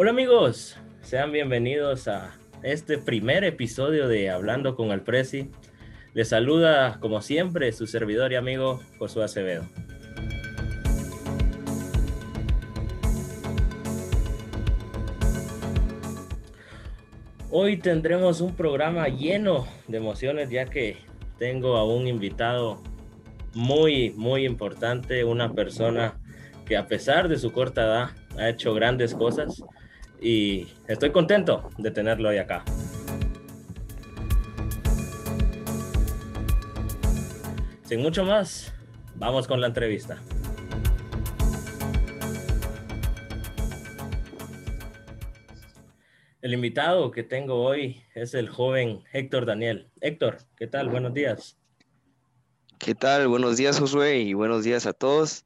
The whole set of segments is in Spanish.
Hola amigos, sean bienvenidos a este primer episodio de Hablando con el Prezi. Les saluda como siempre su servidor y amigo Josué Acevedo. Hoy tendremos un programa lleno de emociones ya que tengo a un invitado muy, muy importante, una persona que a pesar de su corta edad ha hecho grandes cosas y estoy contento de tenerlo hoy acá. Sin mucho más, vamos con la entrevista. El invitado que tengo hoy es el joven Héctor Daniel. Héctor, ¿qué tal? Buenos días. ¿Qué tal? Buenos días, Josué, y buenos días a todos.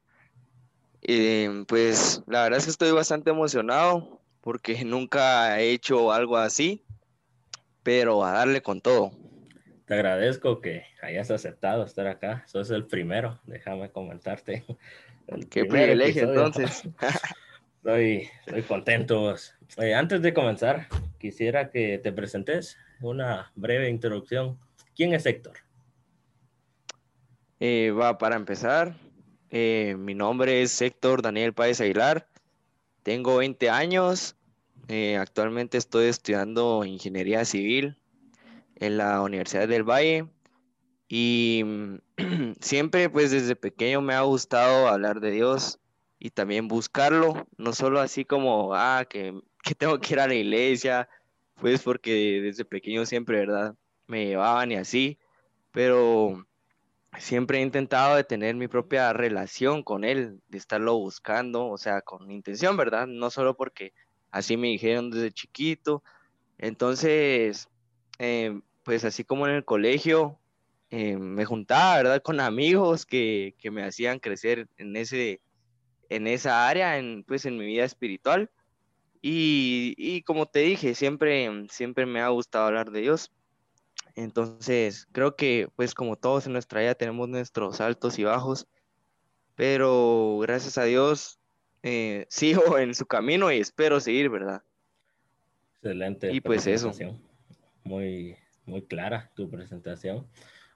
Eh, pues la verdad es que estoy bastante emocionado porque nunca he hecho algo así, pero a darle con todo. Te agradezco que hayas aceptado estar acá. Sos el primero, déjame comentarte. Qué privilegio entonces. Estoy, estoy contento. Eh, antes de comenzar, quisiera que te presentes una breve introducción. ¿Quién es Héctor? Eh, va, para empezar, eh, mi nombre es Héctor Daniel Páez Aguilar. Tengo 20 años. actualmente estoy estudiando ingeniería civil en la Universidad del Valle. Y siempre, pues desde pequeño me ha gustado hablar de Dios y también buscarlo, no solo así como, ah, que, que tengo que ir a la iglesia, pues porque desde pequeño siempre, ¿verdad? Me llevaban y así, pero siempre he intentado de tener mi propia relación con él, de estarlo buscando, o sea, con intención, ¿verdad? No solo porque así me dijeron desde chiquito. Entonces, eh, pues así como en el colegio, eh, me juntaba, ¿verdad? Con amigos que, que me hacían crecer en ese en esa área, en, pues en mi vida espiritual. Y, como te dije, siempre, siempre me ha gustado hablar de Dios. Entonces, creo que pues como todos en nuestra vida tenemos nuestros altos y bajos, pero gracias a Dios eh, sigo en su camino y espero seguir, ¿verdad? Excelente. Y pues eso. Muy, muy clara tu presentación.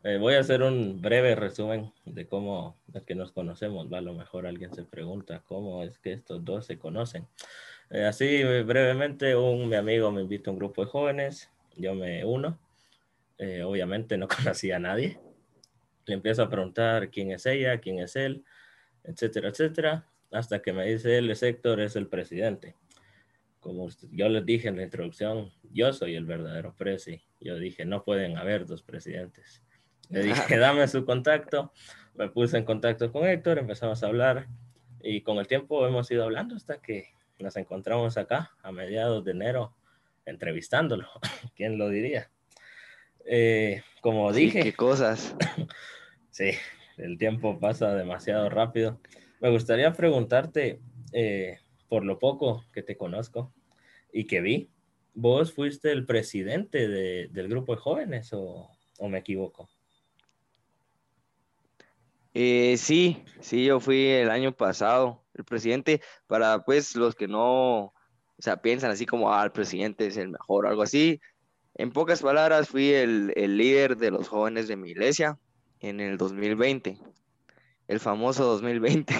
Eh, voy a hacer un breve resumen de cómo es que nos conocemos. A lo mejor alguien se pregunta cómo es que estos dos se conocen. Eh, así brevemente, un mi amigo me invita a un grupo de jóvenes, yo me uno. Eh, obviamente no conocía a nadie. Le empiezo a preguntar quién es ella, quién es él, etcétera, etcétera, hasta que me dice él, es Héctor, es el presidente. Como yo les dije en la introducción, yo soy el verdadero presi. Yo dije, no pueden haber dos presidentes. Le dije, dame su contacto. Me puse en contacto con Héctor, empezamos a hablar y con el tiempo hemos ido hablando hasta que nos encontramos acá a mediados de enero entrevistándolo. ¿Quién lo diría? Eh, como dije. qué cosas. sí, el tiempo pasa demasiado rápido. Me gustaría preguntarte, eh, por lo poco que te conozco y que vi, ¿vos fuiste el presidente del grupo de jóvenes o me equivoco? Eh, sí, sí, yo fui el año pasado el presidente, para pues los que no, o sea, piensan así como, ah, el presidente es el mejor o algo así. En pocas palabras, fui el, líder de los jóvenes de mi iglesia en el 2020, el famoso 2020.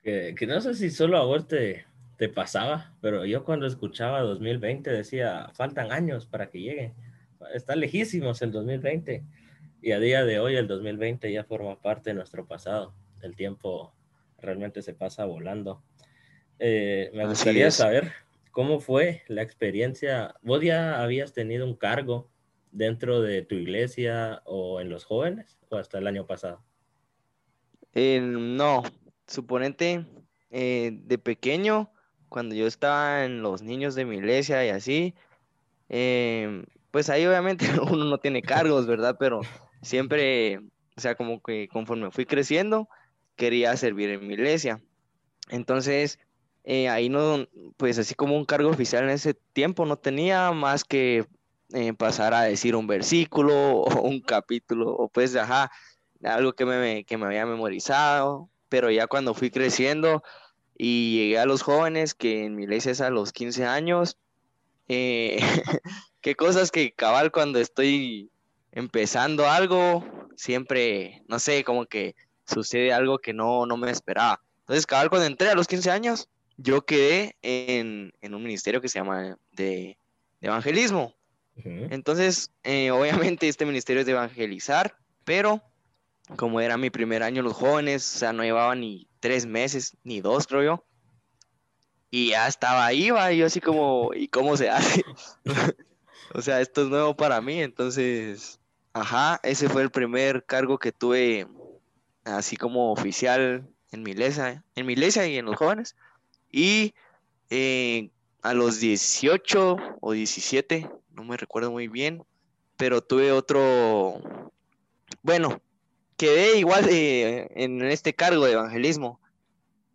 Que, que no sé si solo a vos te, te pasaba, pero yo cuando escuchaba 2020 decía, faltan años para que llegue. Está lejísimos el 2020. Y a día de hoy, el 2020 ya forma parte de nuestro pasado. El tiempo realmente se pasa volando. Eh, me gustaría saber cómo fue la experiencia. ¿Vos ya habías tenido un cargo dentro de tu iglesia o en los jóvenes o hasta el año pasado? Eh, no, suponente eh, de pequeño, cuando yo estaba en los niños de mi iglesia y así, pues ahí obviamente uno no tiene cargos, ¿verdad? Pero siempre, o sea, como que conforme fui creciendo, quería servir en mi iglesia. Entonces, eh, ahí no, pues así como un cargo oficial en ese tiempo, no tenía más que eh, pasar a decir un versículo o un capítulo, o pues, ajá, algo que me, que me había memorizado, pero ya cuando fui creciendo y llegué a los jóvenes, que en mi iglesia es a los 15 años. Eh, qué cosas que cabal cuando estoy empezando algo, siempre, no sé, como que sucede algo que no, no me esperaba. Entonces, cabal, cuando entré a los 15 años, yo quedé en, un ministerio que se llama de, evangelismo. Entonces, eh, obviamente este ministerio es de evangelizar, pero como era mi primer año los jóvenes, o sea, no llevaba ni tres meses, ni dos, creo yo. Y ya estaba ahí, va, y yo así como, ¿y cómo se hace? o sea, esto es nuevo para mí, entonces, ajá, ese fue el primer cargo que tuve así como oficial en mi iglesia, en mi iglesia y en los jóvenes. Y eh, a los 18 o 17, no me recuerdo muy bien, pero tuve otro, bueno, quedé igual en este cargo de evangelismo,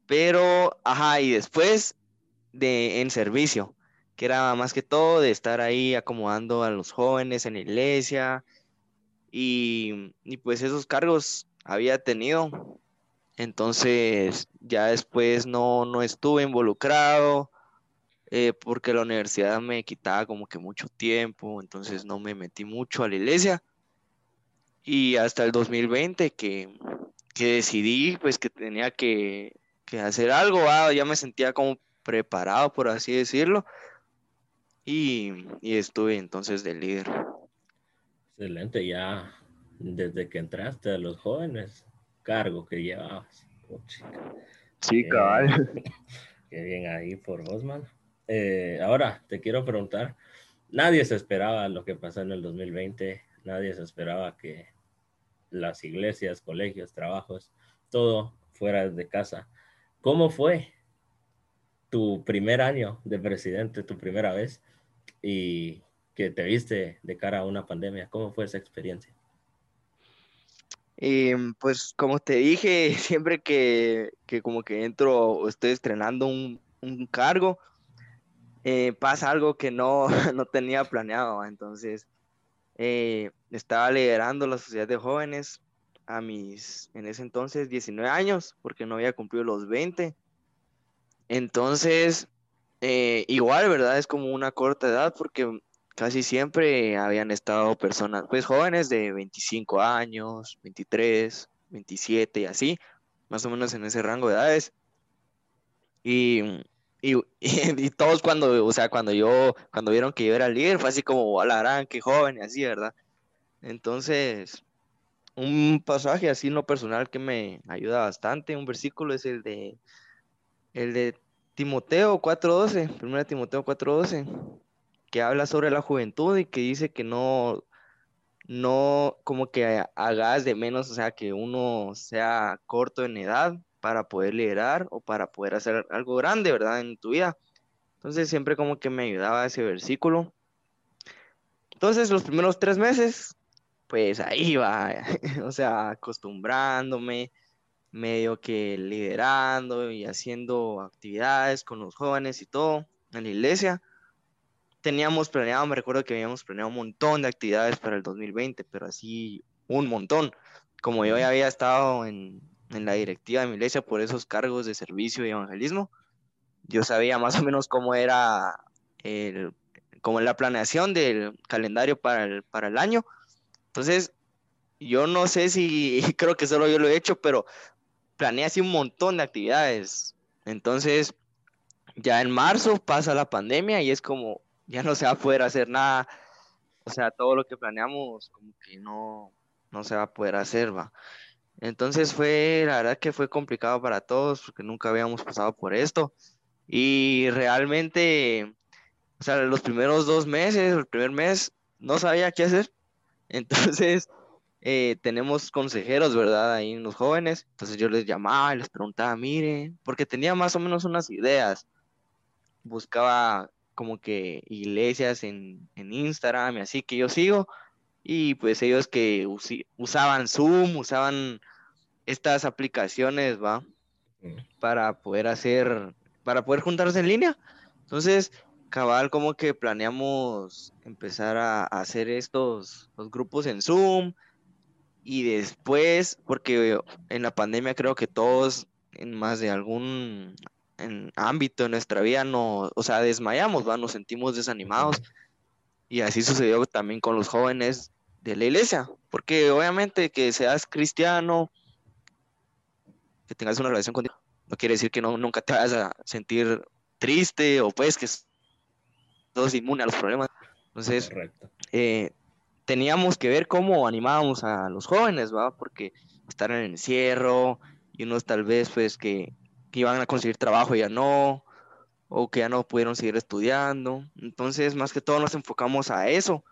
pero, ajá, y después de en servicio, que era más que todo de estar ahí acomodando a los jóvenes en la iglesia, y, y pues esos cargos había tenido, entonces ya después no, no estuve involucrado. Eh, porque la universidad me quitaba como que mucho tiempo, entonces no me metí mucho a la iglesia y hasta el 2020 que, decidí pues que tenía que, hacer algo, ya me sentía como preparado, por así decirlo, y, estuve entonces de líder. Excelente, ya desde que entraste a los jóvenes, cargo que llevabas. sí, cabal. Qué bien ahí por vos, man. Eh, ahora te quiero preguntar, nadie se esperaba lo que pasó en el 2020, nadie se esperaba que las iglesias, colegios, trabajos, todo fuera de casa. ¿Cómo fue tu primer año de presidente, tu primera vez, y que te viste de cara a una pandemia? ¿Cómo fue esa experiencia? Pues como te dije, siempre que, como que entro o estoy estrenando un, cargo, eh, pasa algo que no, no tenía planeado. Entonces, eh, estaba liderando la sociedad de jóvenes a mis, en ese entonces, 19 años, porque no había cumplido los 20. Entonces, eh, igual, ¿verdad? Es como una corta edad, porque casi siempre habían estado personas, pues jóvenes de 25 años, 23, 27 y así, más o menos en ese rango de edades. Y y, y, todos cuando, o sea, cuando yo, cuando vieron que yo era líder, fue así como, a qué joven, y así, ¿verdad? Entonces, un pasaje así no personal que me ayuda bastante, un versículo es el de, el de Timoteo 4.12, primero Timoteo 4.12, que habla sobre la juventud y que dice que no, no como que hagas de menos, o sea, que uno sea corto en edad, para poder liderar o para poder hacer algo grande, ¿verdad? En tu vida. Entonces siempre como que me ayudaba ese versículo. Entonces los primeros tres meses, pues ahí va, o sea, acostumbrándome, medio que liderando y haciendo actividades con los jóvenes y todo en la iglesia. Teníamos planeado, me recuerdo que habíamos planeado un montón de actividades para el 2020, pero así un montón. Como yo ya había estado en, en la directiva de mi iglesia por esos cargos de servicio y evangelismo. Yo sabía más o menos cómo era el, como la planeación del calendario para el, para el año. Entonces, yo no sé si, creo que solo yo lo he hecho, pero planeé así un montón de actividades. Entonces, ya en marzo pasa la pandemia y es como, ya no se va a poder hacer nada. O sea, todo lo que planeamos como que no, no se va a poder hacer, va. Entonces fue, la verdad que fue complicado para todos porque nunca habíamos pasado por esto. Y realmente, o sea, los primeros dos meses, el primer mes, no sabía qué hacer. Entonces, eh, tenemos consejeros, ¿verdad? Ahí los jóvenes. Entonces yo les llamaba y les preguntaba, mire, porque tenía más o menos unas ideas. Buscaba como que iglesias en, en Instagram y así que yo sigo. Y pues ellos que usaban Zoom, usaban estas aplicaciones, ¿va? Para poder hacer, para poder juntarse en línea. Entonces, cabal, como que planeamos empezar a, hacer estos los grupos en Zoom y después, porque en la pandemia creo que todos en más de algún en ámbito de nuestra vida, no, o sea, desmayamos, ¿va? nos sentimos desanimados. Y así sucedió también con los jóvenes de la iglesia, porque obviamente que seas cristiano, que tengas una relación con Dios, no quiere decir que no, nunca te vayas a sentir triste o pues que sos inmune a los problemas. Entonces, eh, teníamos que ver cómo animábamos a los jóvenes, ¿va? Porque estar en el encierro y unos tal vez pues que, que iban a conseguir trabajo y ya no, o que ya no pudieron seguir estudiando. Entonces, más que todo nos enfocamos a eso,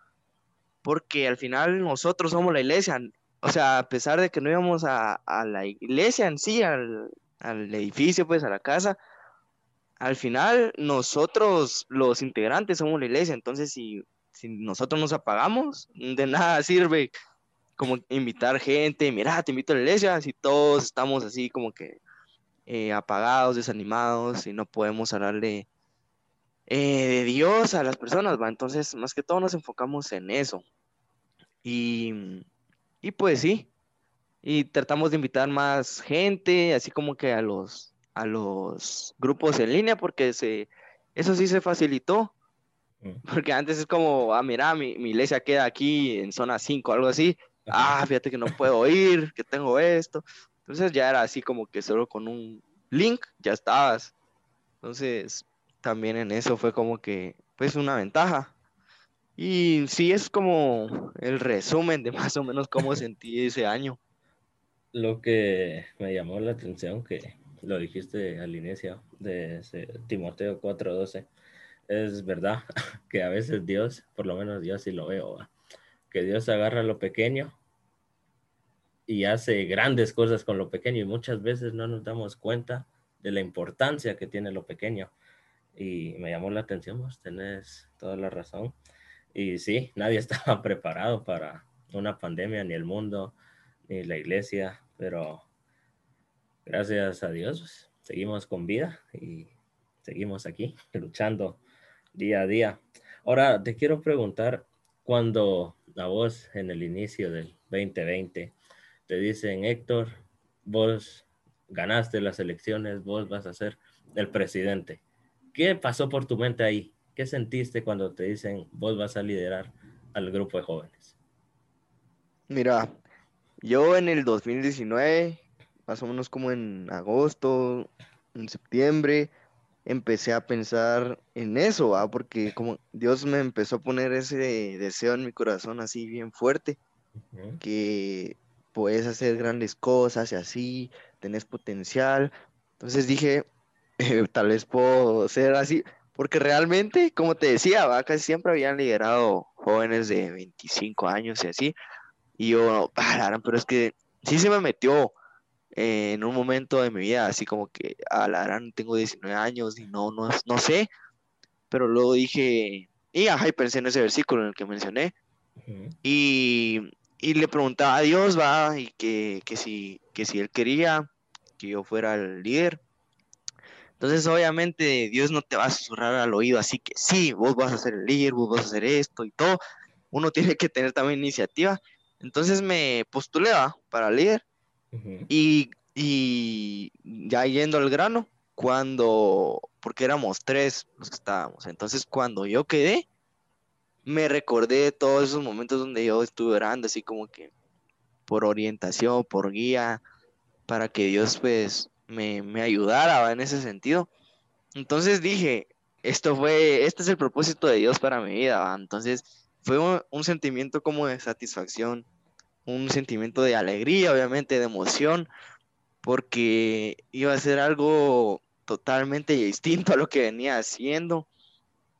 porque al final nosotros somos la iglesia. O sea, a pesar de que no íbamos a, a la iglesia en sí, al, al edificio, pues a la casa, al final nosotros los integrantes somos la iglesia, entonces si, si nosotros nos apagamos, de nada sirve como invitar gente, mira, te invito a la iglesia, si todos estamos así como que eh, apagados, desanimados y no podemos hablarle eh, de Dios a las personas, ¿va? Entonces, más que todo nos enfocamos en eso. Y, y pues sí, y tratamos de invitar más gente, así como que a los, a los grupos en línea, porque se, eso sí se facilitó. Mm. Porque antes es como, ah, mira, mi, mi iglesia queda aquí en zona 5, algo así. Ah, fíjate que no puedo ir, que tengo esto. Entonces ya era así como que solo con un link ya estabas. Entonces, también en eso fue como que, pues, una ventaja. Y sí es como el resumen de más o menos cómo sentí ese año lo que me llamó la atención, que lo dijiste al inicio de Timoteo 4:12, es verdad que a veces Dios, por lo menos Dios sí lo veo, que Dios agarra lo pequeño y hace grandes cosas con lo pequeño y muchas veces no nos damos cuenta de la importancia que tiene lo pequeño. Y me llamó la atención, vos tenés toda la razón. Y sí, nadie estaba preparado para una pandemia, ni el mundo, ni la iglesia, pero gracias a Dios seguimos con vida y seguimos aquí luchando día a día. Ahora te quiero preguntar, cuando a vos en el inicio del 2020 te dicen, Héctor, vos ganaste las elecciones, vos vas a ser el presidente. ¿Qué pasó por tu mente ahí? ¿Qué sentiste cuando te dicen, vos vas a liderar al grupo de jóvenes? Mira, yo en el 2019, más o menos como en agosto, en septiembre, empecé a pensar en eso, porque como Dios me empezó a poner ese deseo en mi corazón así bien fuerte, que puedes hacer grandes cosas y así, tenés potencial. Entonces dije, eh, tal vez puedo ser así, porque realmente, como te decía, ¿va? casi siempre habían liderado jóvenes de 25 años y así, y yo, ah, pero es que sí se me metió eh, en un momento de mi vida, así como que, a ah, la tengo 19 años y no, no, no sé. Pero luego dije, y ajá, y pensé en ese versículo en el que mencioné. y, y, le preguntaba a Dios, va, y que, que, si, que si él quería que yo fuera el líder. Entonces, obviamente, Dios no te va a susurrar al oído, así que sí, vos vas a ser el líder, vos vas a hacer esto y todo. Uno tiene que tener también iniciativa. Entonces me postulé para líder y, ya yendo al grano, cuando, porque éramos tres los que estábamos, entonces cuando yo quedé, me recordé todos esos momentos donde yo estuve orando, así como que por orientación, por guía, para que Dios pues me, me ayudara en ese sentido. Entonces dije, esto fue, este es el propósito de Dios para mi vida, entonces fue un, sentimiento como de satisfacción, un sentimiento de alegría, obviamente, de emoción, porque iba a ser algo totalmente distinto a lo que venía haciendo.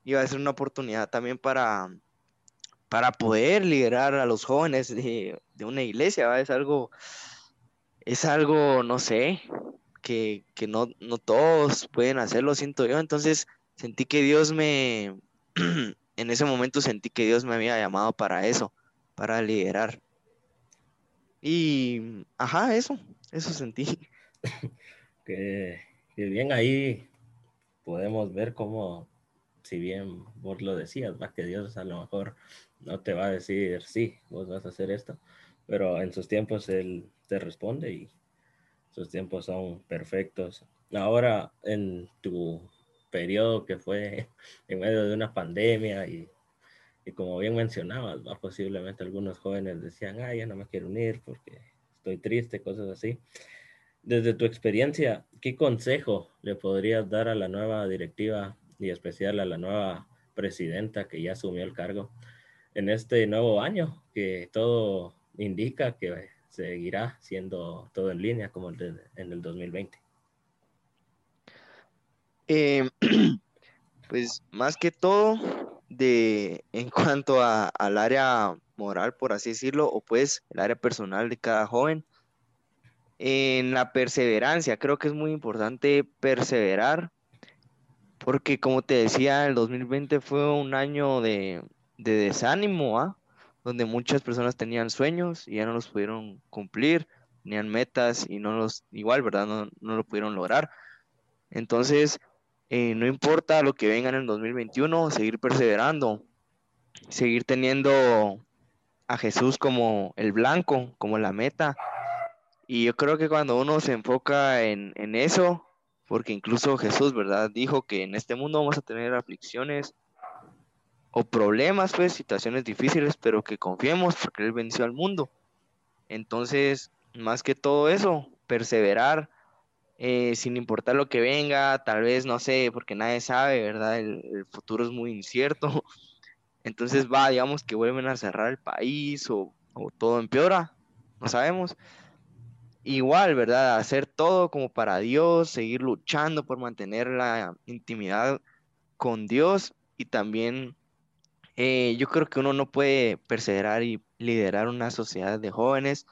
Iba a ser una oportunidad también para, para poder liderar a los jóvenes de, una iglesia, es algo, es algo, no sé, que, no, no todos pueden hacerlo, siento yo. Entonces sentí que Dios me, en ese momento sentí que Dios me había llamado para eso, para liderar. Y, ajá, eso, eso sentí. que, bien ahí podemos ver cómo, si bien vos lo decías, va que Dios a lo mejor no te va a decir, sí, vos vas a hacer esto, pero en sus tiempos Él te responde y sus tiempos son perfectos. ahora en tu periodo que fue en medio de una pandemia y, y como bien mencionabas, posiblemente algunos jóvenes decían, ah, ya no me quiero unir porque estoy triste, cosas así. Desde tu experiencia, ¿qué consejo le podrías dar a la nueva directiva y especial a la nueva presidenta que ya asumió el cargo en este nuevo año, que todo indica que seguirá siendo todo en línea como en el 2020? Em, pues más que todo, de, en cuanto a, al área moral, por así decirlo, o pues el área personal de cada joven, en la perseverancia, creo que es muy importante perseverar, porque como te decía, el 2020 fue un año de, de desánimo, ¿ah? donde muchas personas tenían sueños y ya no los pudieron cumplir, tenían metas y no los, igual, ¿verdad? No, no lo pudieron lograr. Entonces, eh, no importa lo que venga en el 2021, seguir perseverando, seguir teniendo a Jesús como el blanco, como la meta. Y yo creo que cuando uno se enfoca en, en eso, porque incluso Jesús, ¿verdad? Dijo que en este mundo vamos a tener aflicciones o problemas, pues, situaciones difíciles, pero que confiemos porque Él venció al mundo. Entonces, más que todo eso, perseverar, eh, sin importar lo que venga, tal vez, no sé, porque nadie sabe, ¿verdad? El, futuro es muy incierto. Entonces va, digamos que vuelven a cerrar el país o, o todo empeora, no sabemos. Igual, ¿verdad? Hacer todo como para Dios, seguir luchando por mantener la intimidad con Dios y también eh, yo creo que uno no puede perseverar y liderar una sociedad de jóvenes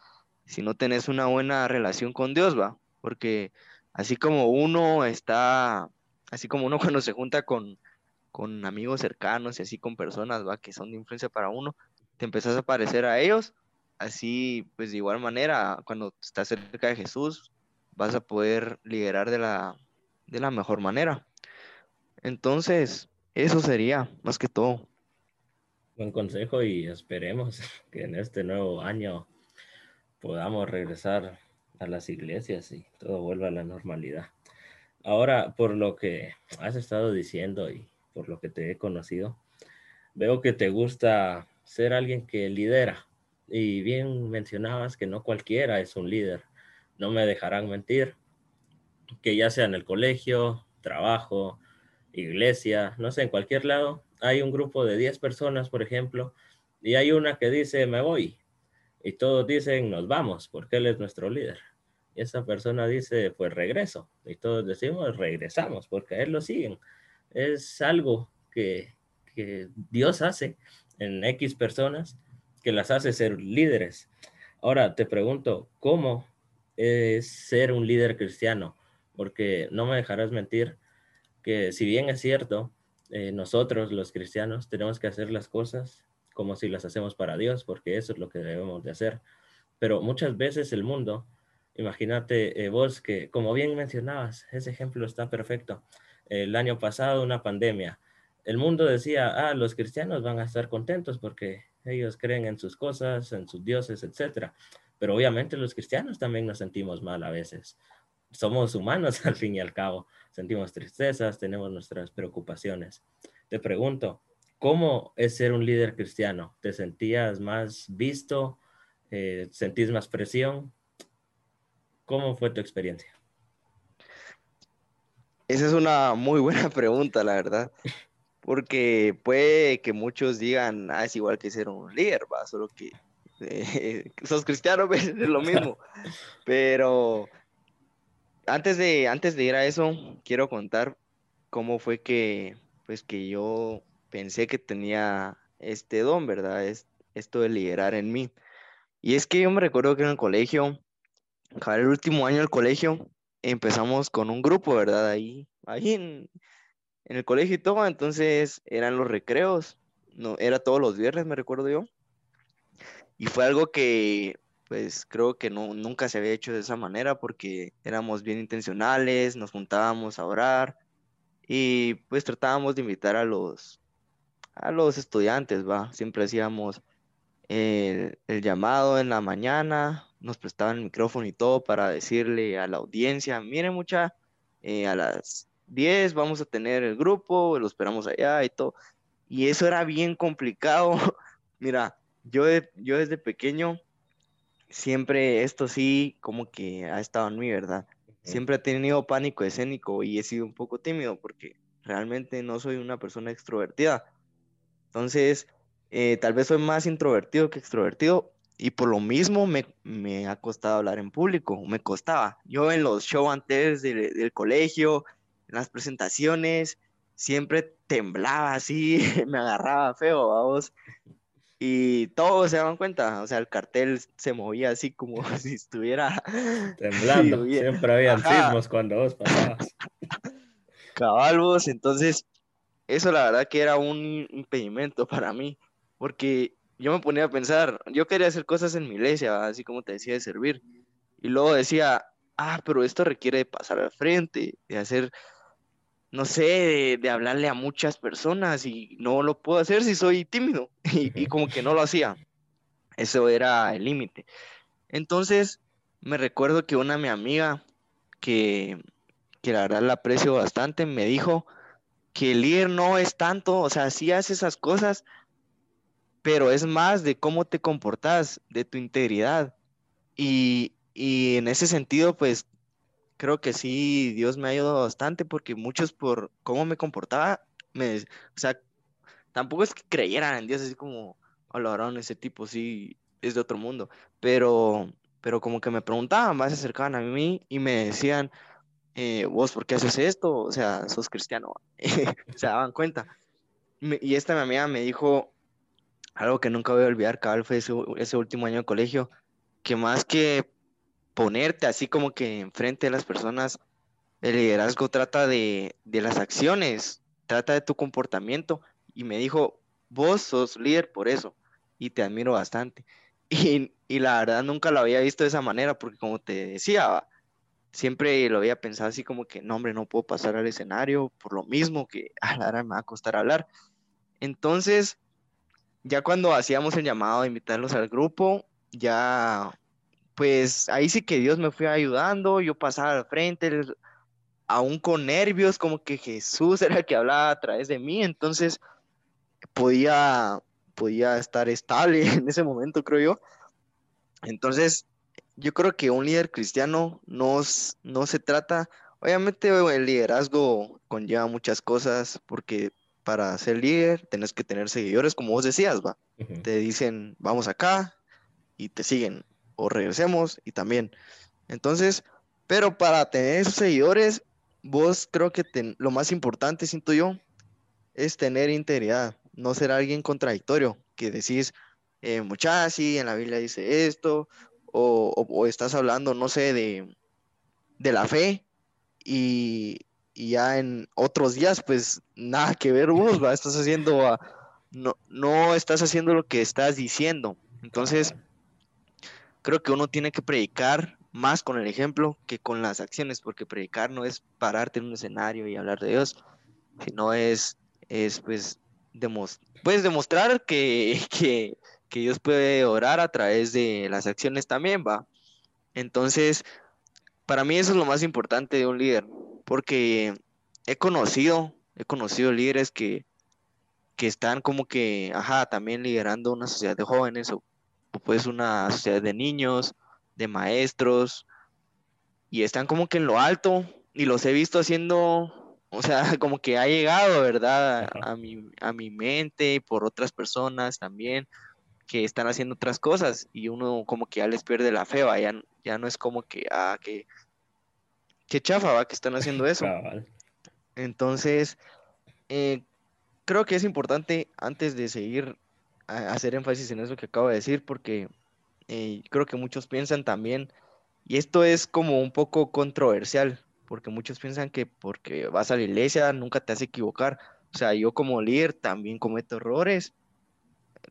si no tenés una buena relación con Dios, va, porque Así como uno está, así como uno cuando se junta con, con amigos cercanos y así con personas, ¿va? Que son de influencia para uno, te empezás a parecer a ellos, así pues de igual manera, cuando estás cerca de Jesús, vas a poder liderar de la, de la mejor manera. Entonces, eso sería más que todo. Buen consejo y esperemos que en este nuevo año podamos regresar a las iglesias y todo vuelva a la normalidad. Ahora, por lo que has estado diciendo y por lo que te he conocido, veo que te gusta ser alguien que lidera. Y bien mencionabas que no cualquiera es un líder. No me dejarán mentir. Que ya sea en el colegio, trabajo, iglesia, no sé, en cualquier lado, hay un grupo de 10 personas, por ejemplo, y hay una que dice, me voy. Y todos dicen, nos vamos, porque él es nuestro líder esa persona dice, pues regreso. Y todos decimos, regresamos, porque él lo siguen. Es algo que, Dios hace en X personas que las hace ser líderes. Ahora te pregunto, ¿cómo es ser un líder cristiano? Porque no me dejarás mentir que si bien es cierto, eh, nosotros los cristianos tenemos que hacer las cosas como si las hacemos para Dios, porque eso es lo que debemos de hacer. Pero muchas veces el mundo Imagínate eh, vos que, como bien mencionabas, ese ejemplo está perfecto. El año pasado, una pandemia. El mundo decía, ah, los cristianos van a estar contentos porque ellos creen en sus cosas, en sus dioses, etc. Pero obviamente los cristianos también nos sentimos mal a veces. Somos humanos al fin y al cabo. Sentimos tristezas, tenemos nuestras preocupaciones. Te pregunto, ¿cómo es ser un líder cristiano? ¿Te sentías más visto? Eh, ¿Sentís más presión? ¿Cómo fue tu experiencia? Esa es una muy buena pregunta, la verdad. Porque puede que muchos digan, ah, es igual que ser un líder, va, solo que eh, sos cristiano, ¿ves? es lo mismo. Pero antes de, antes de ir a eso, quiero contar cómo fue que, pues, que yo pensé que tenía este don, ¿verdad? Es, esto de liderar en mí. Y es que yo me recuerdo que en el colegio el último año del colegio, empezamos con un grupo, ¿verdad? Ahí, ahí el colegio y todo, entonces eran los recreos, no, era todos los viernes, me recuerdo yo. Y fue algo que, pues creo que no, nunca se había hecho de esa manera porque éramos bien intencionales, nos juntábamos a orar y pues tratábamos de invitar a los, a los estudiantes, va. Siempre hacíamos el, el llamado en la mañana nos prestaban el micrófono y todo para decirle a la audiencia, miren mucha, eh, a las 10 vamos a tener el grupo, lo esperamos allá y todo. Y eso era bien complicado. Mira, yo, yo desde pequeño, siempre esto sí, como que ha estado en mí, ¿verdad? Siempre he tenido pánico escénico y he sido un poco tímido porque realmente no soy una persona extrovertida. Entonces, eh, tal vez soy más introvertido que extrovertido y por lo mismo me, me, ha costado hablar en público, me costaba. Yo en los shows antes del, colegio, en las presentaciones, siempre temblaba así, me agarraba feo, vamos. Y todos se daban cuenta, o sea, el cartel se movía así como si estuviera temblando. Siempre había sismos cuando vos pasabas. Cabalvos, entonces eso la verdad que era un impedimento para mí, porque yo me ponía a pensar, yo quería hacer cosas en mi iglesia, así como te decía, de servir. Y luego decía, ah, pero esto requiere de pasar al frente, de hacer, no sé, de, hablarle a muchas personas y no lo puedo hacer si soy tímido. Y, como que no lo hacía. Eso era el límite. Entonces, me recuerdo que una mi amiga, que, que la verdad la aprecio bastante, me dijo que el líder no es tanto, o sea, sí hace esas cosas, pero es más de cómo te comportas, de tu integridad. Y, en ese sentido, pues creo que sí, Dios me ha ayudado bastante porque muchos por cómo me comportaba, me, o sea, tampoco es que creyeran en Dios, así como, hablaron ese tipo sí es de otro mundo, pero, pero como que me preguntaban, más se acercaban a mí y me decían, eh, vos, ¿por qué haces esto? O sea, sos cristiano, se daban cuenta. y esta mi amiga me dijo, algo que nunca voy a olvidar, cabal, fue ese, último año de colegio, que más que ponerte así como que enfrente de las personas, el liderazgo trata de, las acciones, trata de tu comportamiento. Y me dijo, vos sos líder por eso, y te admiro bastante. Y, y la verdad nunca lo había visto de esa manera, porque como te decía, siempre lo había pensado así como que, no, hombre, no puedo pasar al escenario por lo mismo que a la hora me va a costar hablar. Entonces, ya cuando hacíamos el llamado de invitarlos al grupo, ya, pues ahí sí que Dios me fue ayudando, yo pasaba al frente, aún con nervios, como que Jesús era el que hablaba a través de mí, entonces podía, podía estar estable en ese momento, creo yo. Entonces, yo creo que un líder cristiano no, no se trata, obviamente el liderazgo conlleva muchas cosas, porque para ser líder tenés que tener seguidores, como vos decías, va. Te dicen, vamos acá y te siguen, o regresemos y también. Entonces, pero para tener esos seguidores, vos creo que lo más importante, siento yo, es tener integridad, no ser alguien contradictorio, que decís, eh, muchachos, sí, en la Biblia dice esto, o, o, estás hablando, no sé, de, de la fe, y, y ya en otros días, pues nada que ver vos, ¿va? estás haciendo, no, no estás haciendo lo que estás diciendo. Entonces, creo que uno tiene que predicar más con el ejemplo que con las acciones, porque predicar no es pararte en un escenario y hablar de Dios, sino es, es pues, puedes demostrar que, que, que Dios puede orar a través de las acciones también, va. Entonces, para mí eso es lo más importante de un líder, porque he conocido, he conocido líderes que, que están como que, ajá, también liderando una sociedad de jóvenes o, pues una sociedad de niños, de maestros, y están como que en lo alto y los he visto haciendo, o sea, como que ha llegado, ¿verdad? A, mi, a mi mente por otras personas también que están haciendo otras cosas y uno como que ya les pierde la fe, ya, ya no es como que, ah, que qué chafa, va, que están haciendo eso. Entonces, eh, creo que es importante antes de seguir hacer énfasis en eso que acabo de decir, porque eh, creo que muchos piensan también, y esto es como un poco controversial, porque muchos piensan que porque vas a la iglesia nunca te hace equivocar. O sea, yo como líder también cometo errores.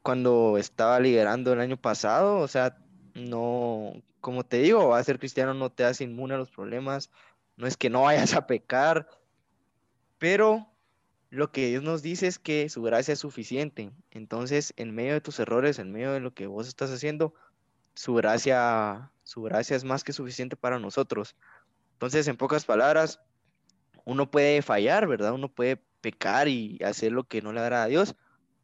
Cuando estaba liderando el año pasado, o sea, no, como te digo, a ser cristiano no te hace inmune a los problemas, no es que no vayas a pecar, pero lo que Dios nos dice es que su gracia es suficiente. Entonces, en medio de tus errores, en medio de lo que vos estás haciendo, su gracia, su gracia es más que suficiente para nosotros. Entonces, en pocas palabras, uno puede fallar, ¿verdad? Uno puede pecar y hacer lo que no le agrada a Dios.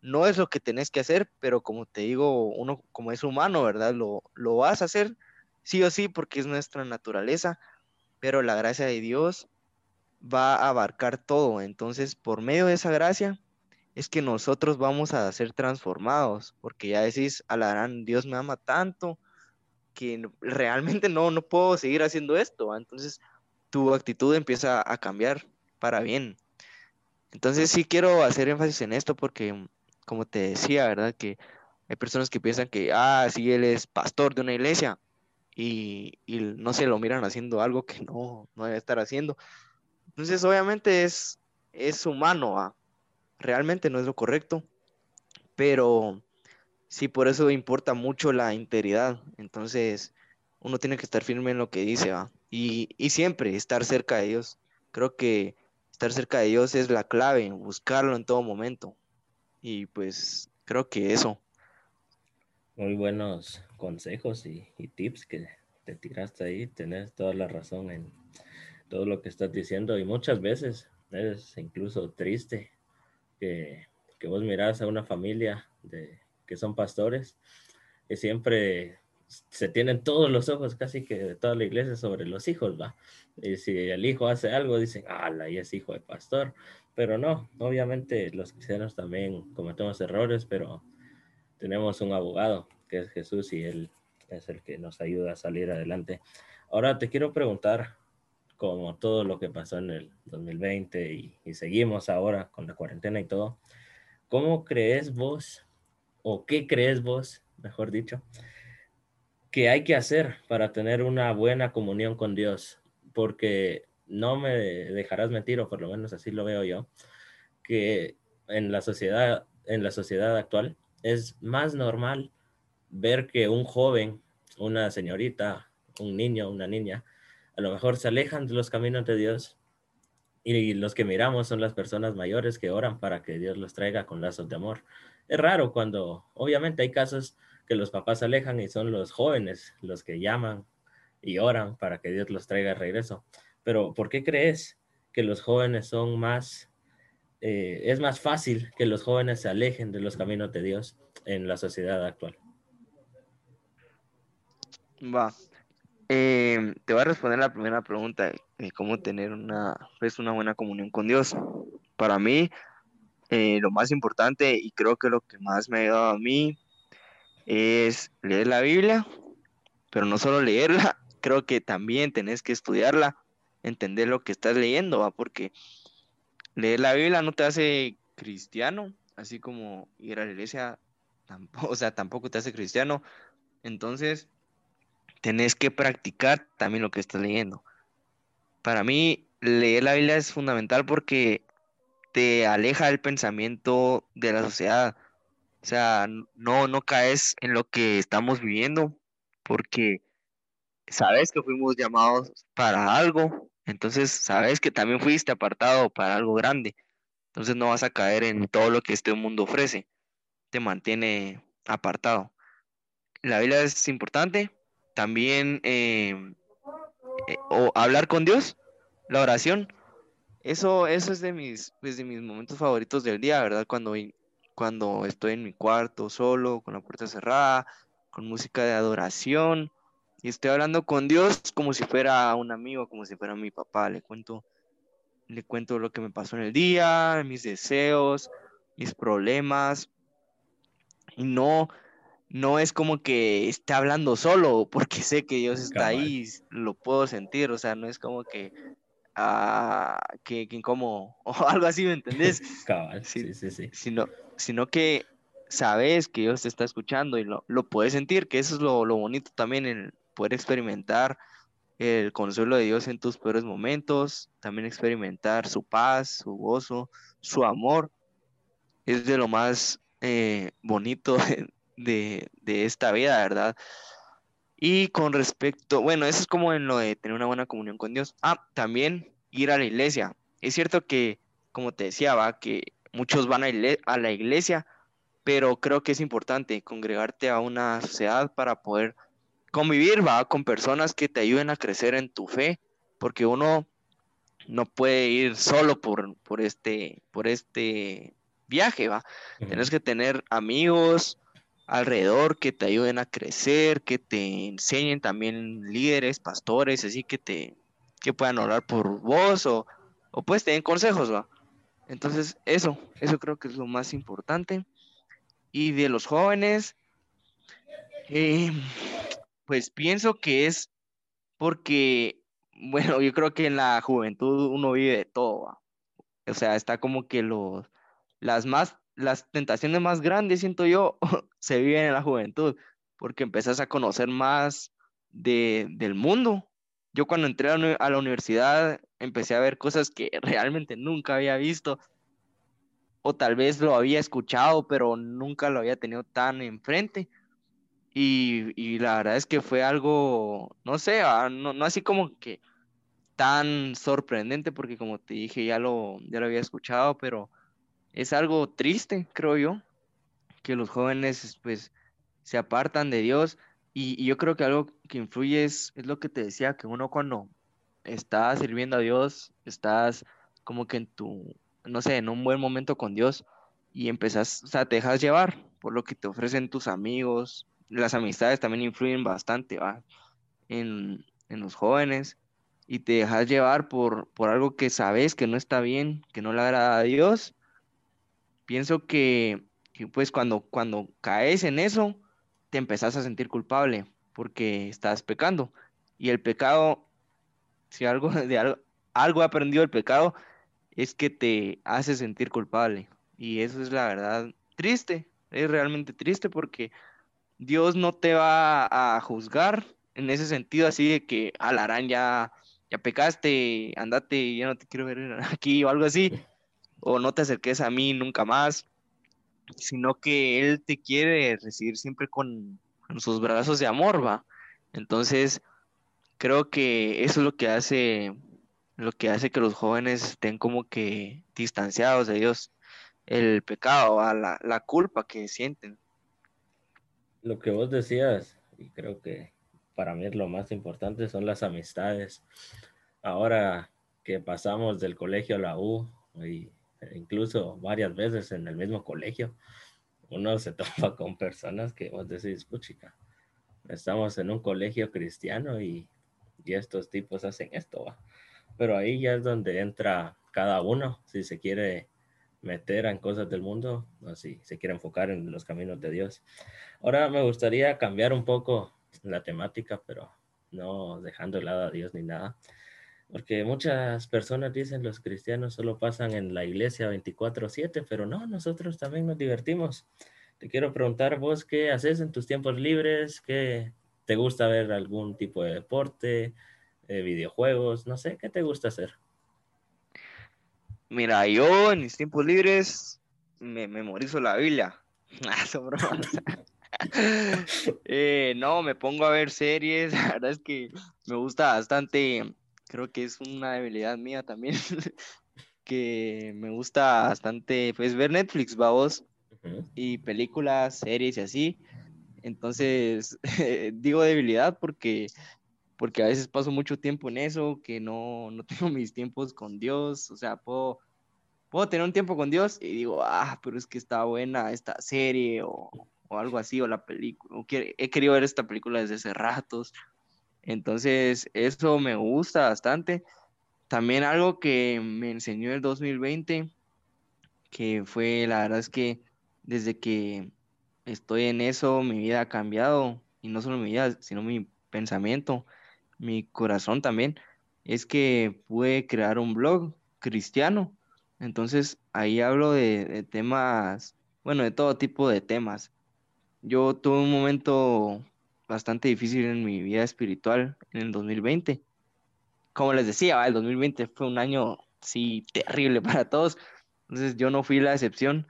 No es lo que tenés que hacer, pero como te digo, uno como es humano, ¿verdad? Lo, lo vas a hacer sí o sí porque es nuestra naturaleza, pero la gracia de Dios va a abarcar todo. Entonces, por medio de esa gracia, es que nosotros vamos a ser transformados, porque ya decís, alarán, Dios me ama tanto que realmente no, no puedo seguir haciendo esto. Entonces, tu actitud empieza a cambiar para bien. Entonces, sí quiero hacer énfasis en esto porque, como te decía, ¿verdad? Que hay personas que piensan que, ah, sí, él es pastor de una iglesia y, y no se lo miran haciendo algo que no, no debe estar haciendo. Entonces, obviamente es, es humano, realmente no es lo correcto, pero sí, por eso importa mucho la integridad. Entonces, uno tiene que estar firme en lo que dice. Y, y siempre estar cerca de Dios. Creo que estar cerca de Dios es la clave, buscarlo en todo momento. Y pues creo que eso. Muy buenos consejos y, y tips que te tiraste ahí. Tenés toda la razón en todo lo que estás diciendo y muchas veces es incluso triste que, que vos mirás a una familia de, que son pastores y siempre se tienen todos los ojos casi que de toda la iglesia sobre los hijos, ¿va? Y si el hijo hace algo, dicen, ala, y es hijo de pastor. Pero no, obviamente los cristianos también cometemos errores, pero tenemos un abogado que es Jesús y él es el que nos ayuda a salir adelante. Ahora te quiero preguntar, como todo lo que pasó en el 2020 y, y, seguimos ahora con la cuarentena y todo, ¿cómo crees vos o qué crees vos, mejor dicho, que hay que hacer para tener una buena comunión con Dios? Porque no me dejarás mentir, o por lo menos así lo veo yo, que en la sociedad, en la sociedad actual es más normal ver que un joven, una señorita, un niño, una niña, a lo mejor se alejan de los caminos de Dios y los que miramos son las personas mayores que oran para que Dios los traiga con lazos de amor. Es raro cuando, obviamente hay casos que los papás se alejan y son los jóvenes los que llaman y oran para que Dios los traiga de regreso. Pero ¿por qué crees que los jóvenes son más, eh, es más fácil que los jóvenes se alejen de los caminos de Dios en la sociedad actual? Va, eh, te voy a responder la primera pregunta de cómo tener una, pues, una buena comunión con Dios. Para mí, eh, lo más importante y creo que lo que más me ha ayudado a mí es leer la Biblia, pero no solo leerla, creo que también tenés que estudiarla, entender lo que estás leyendo, porque leer la Biblia no te hace cristiano, así como ir a la iglesia, o sea, tampoco te hace cristiano. Entonces, tenés que practicar también lo que estás leyendo. Para mí, leer la Biblia es fundamental porque te aleja del pensamiento de la sociedad. O sea, no, no caes en lo que estamos viviendo porque sabes que fuimos llamados para algo, entonces sabes que también fuiste apartado para algo grande. Entonces no vas a caer en todo lo que este mundo ofrece. Te mantiene apartado. La Biblia es importante, también em, eh, o hablar con Dios, la oración. Eso, eso es de mis, pues, de mis momentos favoritos del día, ¿verdad? Cuando, cuando estoy en mi cuarto solo, con la puerta cerrada, con música de adoración, y estoy hablando con Dios como si fuera un amigo, como si fuera mi papá. Le cuento, le cuento lo que me pasó en el día, mis deseos, mis problemas. Y no, no es como que esté hablando solo, porque sé que Dios está ahí, lo puedo sentir, o sea, no es como que, ah, que, como, o algo así, ¿me entendés? Cabal, sí, sí, sí. Sino, sino que sabes que Dios te está escuchando y lo, lo puedes sentir, que eso es lo, lo bonito también, en poder experimentar el consuelo de Dios en tus peores momentos, también experimentar su paz, su gozo, su amor, es de lo más eh, bonito de, esta vida, ¿verdad? Y con respecto, bueno, eso es como en lo de tener una buena comunión con Dios. Ah, también ir a la iglesia. Es cierto que, como te decía, va, que muchos van a, a la iglesia, pero creo que es importante congregarte a una sociedad para poder convivir, va, con personas que te ayuden a crecer en tu fe, porque uno no puede ir solo por, por, este, por este viaje, ¿va? Tienes que tener amigos alrededor que te ayuden a crecer, que te enseñen también líderes, pastores, así que te que puedan orar por vos o, o pues te den consejos, ¿va? Entonces, eso, eso creo que es lo más importante. Y de los jóvenes, eh, pues pienso que es porque, bueno, yo creo que en la juventud uno vive de todo, o sea, está como que los, las más, las tentaciones más grandes, siento yo, se viven en la juventud, porque empezás a conocer más de, del mundo. Yo cuando entré a la universidad empecé a ver cosas que realmente nunca había visto, o tal vez lo había escuchado, pero nunca lo había tenido tan enfrente. Y, la verdad es que fue algo, no sé, ah, no, así como que tan sorprendente, porque como te dije, ya lo, ya lo había escuchado, pero es algo triste, creo yo, que los jóvenes pues se apartan de Dios. Y, yo creo que algo que influye es, es lo que te decía, que uno cuando está sirviendo a Dios, estás como que en tu, no sé, en un buen momento con Dios y empezás, o sea, te dejas llevar por lo que te ofrecen tus amigos, las amistades también influyen bastante ¿va? En, los jóvenes y te dejas llevar por, por algo que sabes que no está bien, que no le agrada a Dios. Pienso que, pues cuando, cuando caes en eso, te empezás a sentir culpable porque estás pecando. Y el pecado, si algo de algo, algo he aprendido el pecado, es que te hace sentir culpable. Y eso es la verdad triste, es realmente triste porque Dios no te va a juzgar en ese sentido así de que alarán ya, ya pecaste, andate, ya no te quiero ver aquí o algo así, o no te acerques a mí nunca más, sino que Él te quiere recibir siempre con, sus brazos de amor, va. Entonces, creo que eso es lo que hace, lo que hace que los jóvenes estén como que distanciados de Dios, el pecado, La, la culpa que sienten lo que vos decías, y creo que para mí es lo más importante, son las amistades. Ahora que pasamos del colegio a la U, y incluso varias veces en el mismo colegio, uno se topa con personas que vos decís, puchica, estamos en un colegio cristiano y, y estos tipos hacen esto, ¿va? Pero ahí ya es donde entra cada uno, si se quiere meter en cosas del mundo, así se quiere enfocar en los caminos de Dios. Ahora me gustaría cambiar un poco la temática, pero no dejando de lado a Dios ni nada, porque muchas personas dicen los cristianos solo pasan en la iglesia 24/7, pero no, nosotros también nos divertimos. Te quiero preguntar vos qué haces en tus tiempos libres, qué te gusta ver algún tipo de deporte, eh, videojuegos, no sé, ¿qué te gusta hacer? Mira, yo en mis tiempos libres me memorizo la Biblia. eh, no, me pongo a ver series. La verdad es que me gusta bastante. Creo que es una debilidad mía también. que me gusta bastante, pues, ver Netflix, vamos. Y películas, series y así. Entonces, digo debilidad porque porque a veces paso mucho tiempo en eso, que no, no tengo mis tiempos con Dios, o sea, puedo, puedo tener un tiempo con Dios y digo, ah, pero es que está buena esta serie o, o algo así, o la película, o he querido ver esta película desde hace ratos, entonces eso me gusta bastante. También algo que me enseñó el 2020, que fue, la verdad es que desde que estoy en eso, mi vida ha cambiado, y no solo mi vida, sino mi pensamiento mi corazón también, es que pude crear un blog cristiano. Entonces ahí hablo de, temas, bueno, de todo tipo de temas. Yo tuve un momento bastante difícil en mi vida espiritual en el 2020. Como les decía, el 2020 fue un año, sí, terrible para todos. Entonces yo no fui la excepción.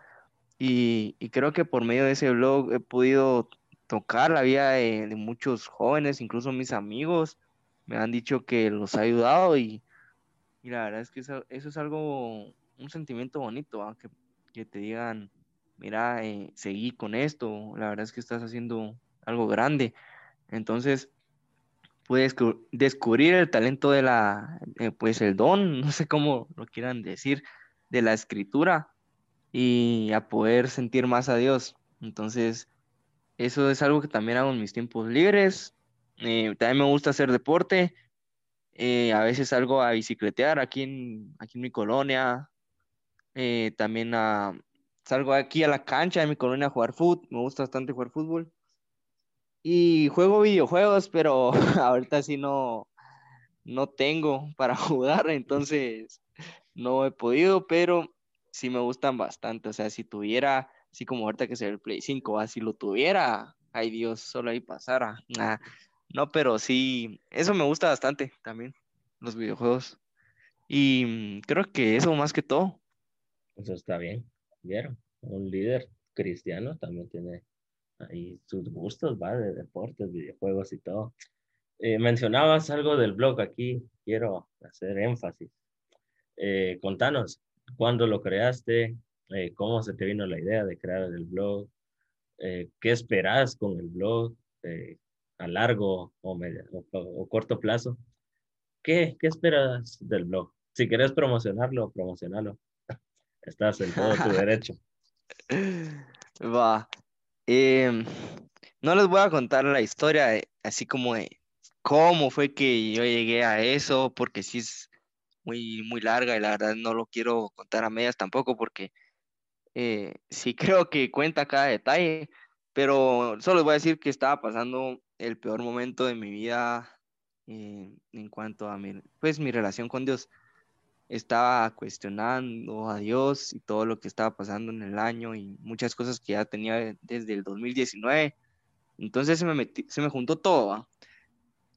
Y, creo que por medio de ese blog he podido tocar la vida de, de muchos jóvenes, incluso mis amigos, me han dicho que los ha ayudado y, la verdad es que eso, es algo, un sentimiento bonito, aunque que, te digan, mira, eh, seguí con esto, la verdad es que estás haciendo algo grande. Entonces, pude descubrir el talento de la, eh, pues el don, no sé cómo lo quieran decir, de la escritura y a poder sentir más a Dios. Entonces, eso es algo que también hago en mis tiempos libres. Eh, también me gusta hacer deporte. Eh, a veces salgo a bicicletear aquí en, aquí en mi colonia. también a, salgo aquí a la cancha de mi colonia a jugar fútbol. Me gusta bastante jugar fútbol. Y juego videojuegos, pero ahorita sí no, no tengo para jugar, entonces no he podido, pero sí me gustan bastante. O sea, si tuviera, así como ahorita que se ve el Play 5, así lo tuviera, ay Dios, solo ahí pasara. no, pero sí, eso me gusta bastante también, los videojuegos. Y mm, creo que eso más que todo. Eso está bien, ¿vieron? Un líder cristiano también tiene y sus gustos, va, de deportes, videojuegos y todo. Eh, mencionabas algo del blog aquí, quiero hacer énfasis. Eh, contanos, ¿cuándo lo creaste? Eh, ¿Cómo se te vino la idea de crear el blog? ¿Qué esperas con el blog a largo o, medio, o, corto plazo? ¿Qué, ¿Qué esperas del blog? Si quieres promocionarlo, promocionalo. Estás en todo tu derecho. Va, Em, no les voy a contar la historia así como de cómo fue que yo llegué a eso, porque sí es muy, muy larga y la verdad no lo quiero contar a medias tampoco, porque eh, sí creo que cuenta cada detalle, pero solo les voy a decir que estaba pasando el peor momento de mi vida eh, en cuanto a mi, pues, mi relación con Dios estaba cuestionando a Dios y todo lo que estaba pasando en el año y muchas cosas que ya tenía desde el 2019. Entonces se me, se me juntó todo.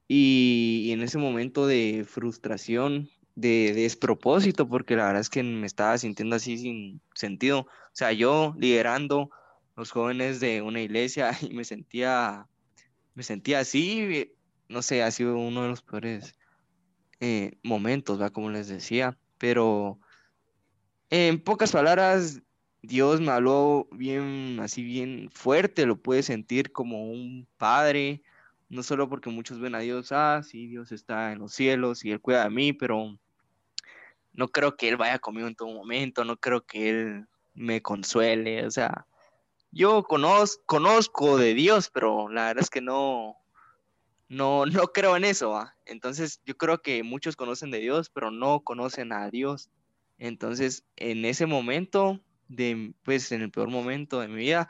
Y, en ese momento de frustración, de, despropósito, porque la verdad es que me estaba sintiendo así sin sentido. O sea, yo liderando los jóvenes de una iglesia y me sentía, me sentía así, no sé, ha sido uno de los peores eh, momentos, ¿va? Como les decía, pero en pocas palabras, Dios me habló bien, así bien fuerte, lo puede sentir como un padre, no solo porque muchos ven a Dios, ah, sí, Dios está en los cielos y Él cuida de mí, pero no creo que Él vaya conmigo en todo momento, no creo que Él me consuele, o sea, yo conozco, conozco de Dios, pero la verdad es que no, no, no creo en eso. Entonces yo creo que muchos conocen de Dios, pero no conocen a Dios. Entonces en ese momento, de, pues en el peor momento de mi vida,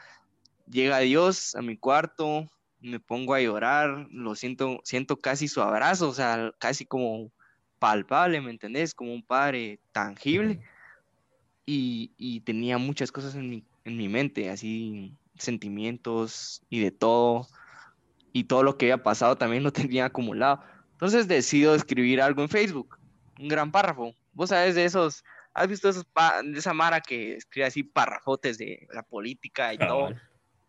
llega Dios a mi cuarto, me pongo a llorar, lo siento, siento casi su abrazo, o sea, casi como palpable, ¿me entendés? Como un padre tangible. Y, y tenía muchas cosas en mi, en mi mente, así sentimientos y de todo y todo lo que había pasado también lo tenía acumulado. Entonces decido escribir algo en Facebook, un gran párrafo. Vos sabes de esos, has visto esos de esa Mara que escribe así párrafotes de la política y todo.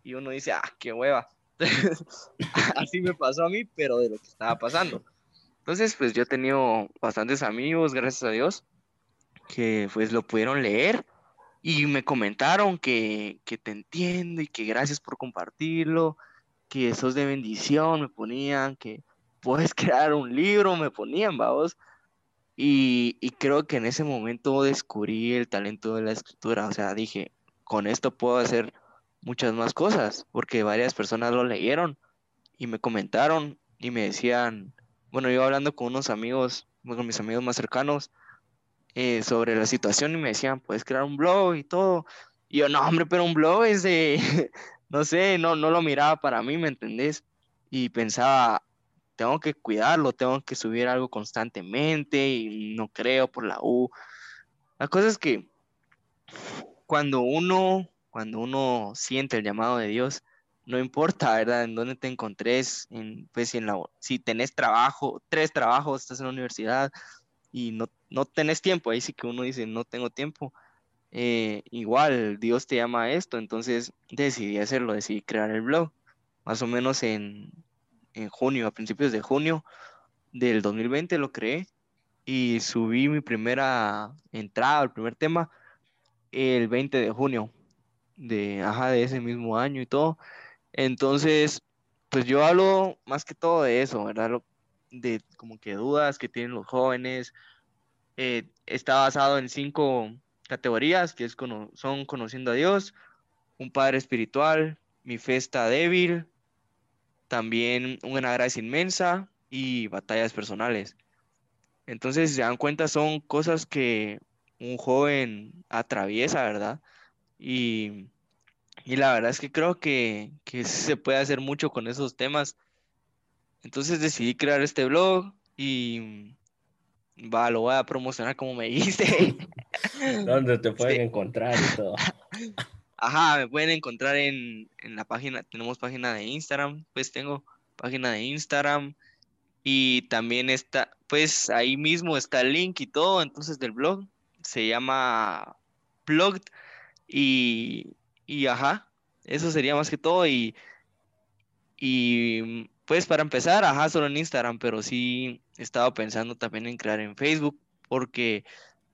Y uno dice, ah, qué hueva. así me pasó a mí, pero de lo que estaba pasando. Entonces, pues yo he tenido bastantes amigos, gracias a Dios, que pues lo pudieron leer y me comentaron que, que te entiendo y que gracias por compartirlo que sos de bendición, me ponían, que puedes crear un libro, me ponían, vamos. Y, y, creo que en ese momento descubrí el talento de la escritura, o sea, dije, con esto puedo hacer muchas más cosas, porque varias personas lo leyeron y me comentaron y me decían, bueno, yo hablando con unos amigos, con mis amigos más cercanos, eh, sobre la situación y me decían, puedes crear un blog y todo. Y yo, no, hombre, pero un blog es de, no sé, no, no lo miraba para mí, ¿me entendés? Y pensaba, tengo que cuidarlo, tengo que subir algo constantemente y no creo por la U. La cosa es que cuando uno, cuando uno siente el llamado de Dios, no importa, ¿verdad? En dónde te encontres, en, pues, en la, si tenés trabajo, tres trabajos, estás en la universidad y no, no tenés tiempo, ahí sí que uno dice, no tengo tiempo, eh, igual Dios te llama a esto, entonces decidí hacerlo, decidí crear el blog, más o menos en, en junio, a principios de junio del 2020 lo creé y subí mi primera entrada, el primer tema, el 20 de junio de, ajá, de ese mismo año y todo. Entonces, pues yo hablo más que todo de eso, ¿verdad? de como que dudas que tienen los jóvenes. Eh, está basado en cinco categorías, que es son conociendo a Dios, un Padre espiritual, mi fe está débil, también una gracia inmensa y batallas personales. Entonces, si se dan cuenta, son cosas que un joven atraviesa, ¿verdad? Y, la verdad es que creo que, que se puede hacer mucho con esos temas. Entonces decidí crear este blog y va, lo voy a promocionar como me dijiste. ¿Dónde te pueden encontrar y todo? Ajá, me pueden encontrar en, en, la página, tenemos página de Instagram, pues tengo página de Instagram y también está, pues ahí mismo está el link y todo, entonces del blog, se llama Plugged y, y ajá, eso sería más que todo y, y pues para empezar, ajá, solo en Instagram, pero sí he estado pensando también en crear en Facebook porque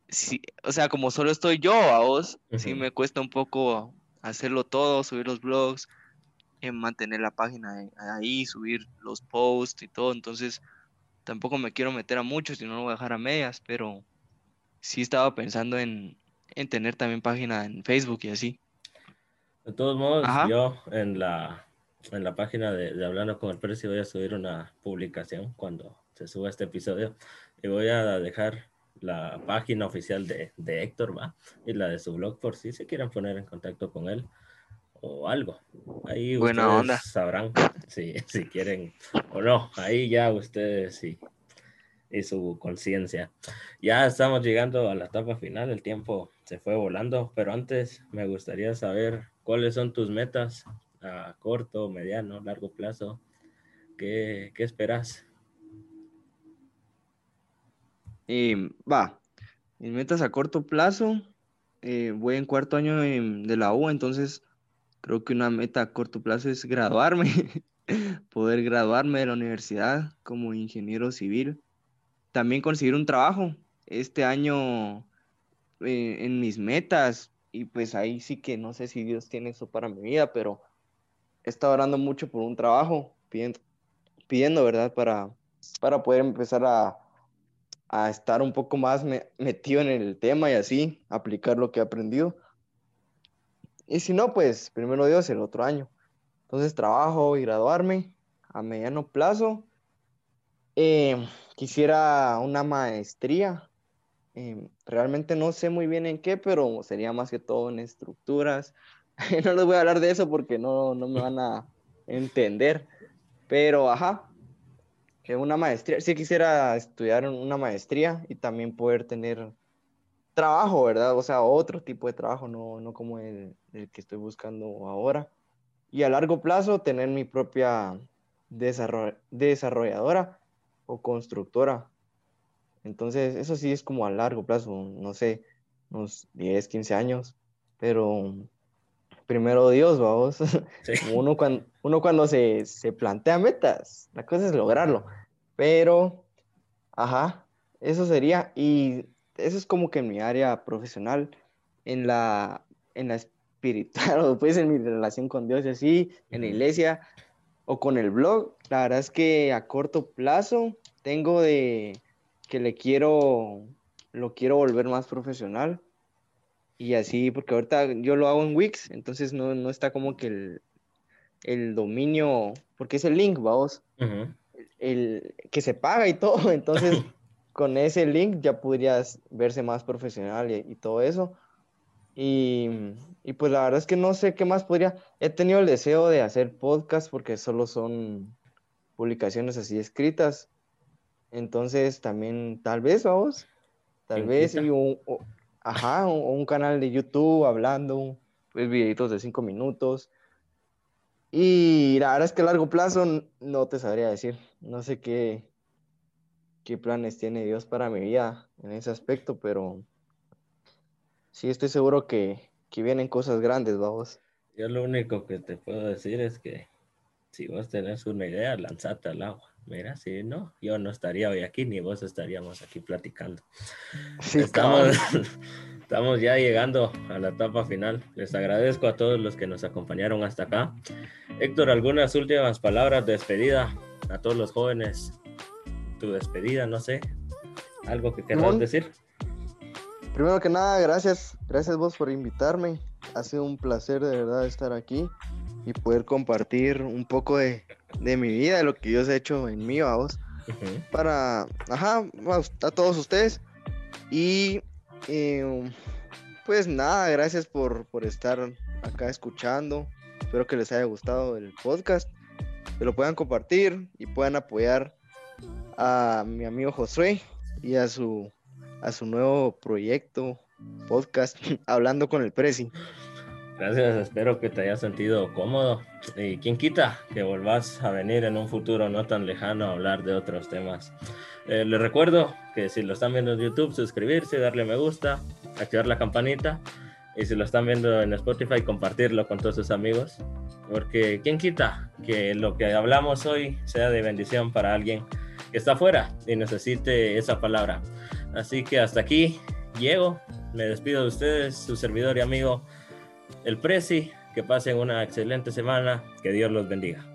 sí, o sea, como solo estoy yo a vos, sí me cuesta un poco hacerlo todo, subir los blogs, en eh, mantener la página ahí, subir los posts y todo, entonces tampoco me quiero meter a mucho, si no lo voy a dejar a medias, pero sí estaba pensando en, tener también página en Facebook y así. De todos modos, yo en la, en la página de, Hablando con el Precio voy a subir una publicación cuando se suba este episodio y voy a dejar la página oficial de, Héctor, ¿va? Y la de su blog por si se quieren poner en contacto con él o algo. Ahí ustedes sabrán si, si quieren o no. Ahí ya ustedes sí. Y su conciencia. Ya estamos llegando a la etapa final, el tiempo se fue volando, pero antes me gustaría saber cuáles son tus metas a corto, mediano, largo plazo. ¿Qué, qué esperas? Y va, mis metas a corto plazo, eh, voy en cuarto año de la U, entonces creo que una meta a corto plazo es graduarme, poder graduarme de la universidad como ingeniero civil. También conseguir un trabajo este año eh, en mis metas, y pues ahí sí que no sé si Dios tiene eso para mi vida, pero he estado orando mucho por un trabajo, pidiendo, pidiendo ¿verdad? Para, para poder empezar a a estar un poco más metido en el tema y así aplicar lo que he aprendido. Y si no, pues primero Dios el otro año. Entonces trabajo y graduarme a mediano plazo. Eh, quisiera una maestría. Eh, realmente no sé muy bien en qué, pero sería más que todo en estructuras. no les voy a hablar de eso porque no, no me van a entender. Pero, ajá, una maestría, sí quisiera estudiar una maestría y también poder tener trabajo, ¿verdad? O sea, otro tipo de trabajo, no, no como el, que estoy buscando ahora. Y a largo plazo tener mi propia desarrolladora o constructora. Entonces, eso sí es como a largo plazo, no sé, unos 10, 15 años, pero primero Dios, vamos. Uno, cuando, uno cuando se, se, plantea metas, la cosa es lograrlo. Pero, ajá, eso sería. Y eso es como que en mi área profesional, en la, en la espiritual, o pues en mi relación con Dios y así, en la iglesia o con el blog. La verdad es que a corto plazo tengo de que le quiero, lo quiero volver más profesional y así, porque ahorita yo lo hago en Wix, entonces no, no está como que el, el, dominio, porque es el link, vamos, el, que se paga y todo, entonces con ese link ya podrías verse más profesional y, todo eso. Y, y, pues la verdad es que no sé qué más podría. He tenido el deseo de hacer podcast porque solo son publicaciones así escritas. Entonces también tal vez, vamos, tal vez un, Ajá, un, canal de YouTube hablando, pues videitos de cinco minutos. Y la verdad es que a largo plazo no te sabría decir. No sé qué, qué planes tiene Dios para mi vida en ese aspecto, pero sí estoy seguro que, que vienen cosas grandes, vamos. Yo lo único que te puedo decir es que si vos tenés una idea, lanzate al agua. Mira, si no, yo no estaría hoy aquí, ni vos estaríamos aquí platicando. estamos, estamos ya llegando a la etapa final. Les agradezco a todos los que nos acompañaron hasta acá. Héctor, algunas últimas palabras de despedida a todos los jóvenes. tu despedida, no sé, algo que quieras decir. Primero que nada, gracias, gracias vos por invitarme. Ha sido un placer de verdad estar aquí y poder compartir un poco de, mi vida, de lo que yo he hecho en mí, vos, para, ajá, a todos ustedes. Y eh, pues nada, gracias por, por estar acá escuchando. Espero que les haya gustado el podcast, que lo puedan compartir y puedan apoyar a mi amigo Josué y a su a su nuevo proyecto, podcast, hablando con el Prezi. Gracias, espero que te hayas sentido cómodo. Y quien quita que volvás a venir en un futuro no tan lejano a hablar de otros temas. Eh, les recuerdo que si lo están viendo en YouTube, suscribirse, darle me gusta, activar la campanita. Y si lo están viendo en Spotify, compartirlo con todos sus amigos. Porque quien quita que lo que hablamos hoy sea de bendición para alguien que está afuera y necesite esa palabra. Así que hasta aquí llego. Me despido de ustedes, su servidor y amigo, el Prezi. Que pasen una excelente semana. Que Dios los bendiga.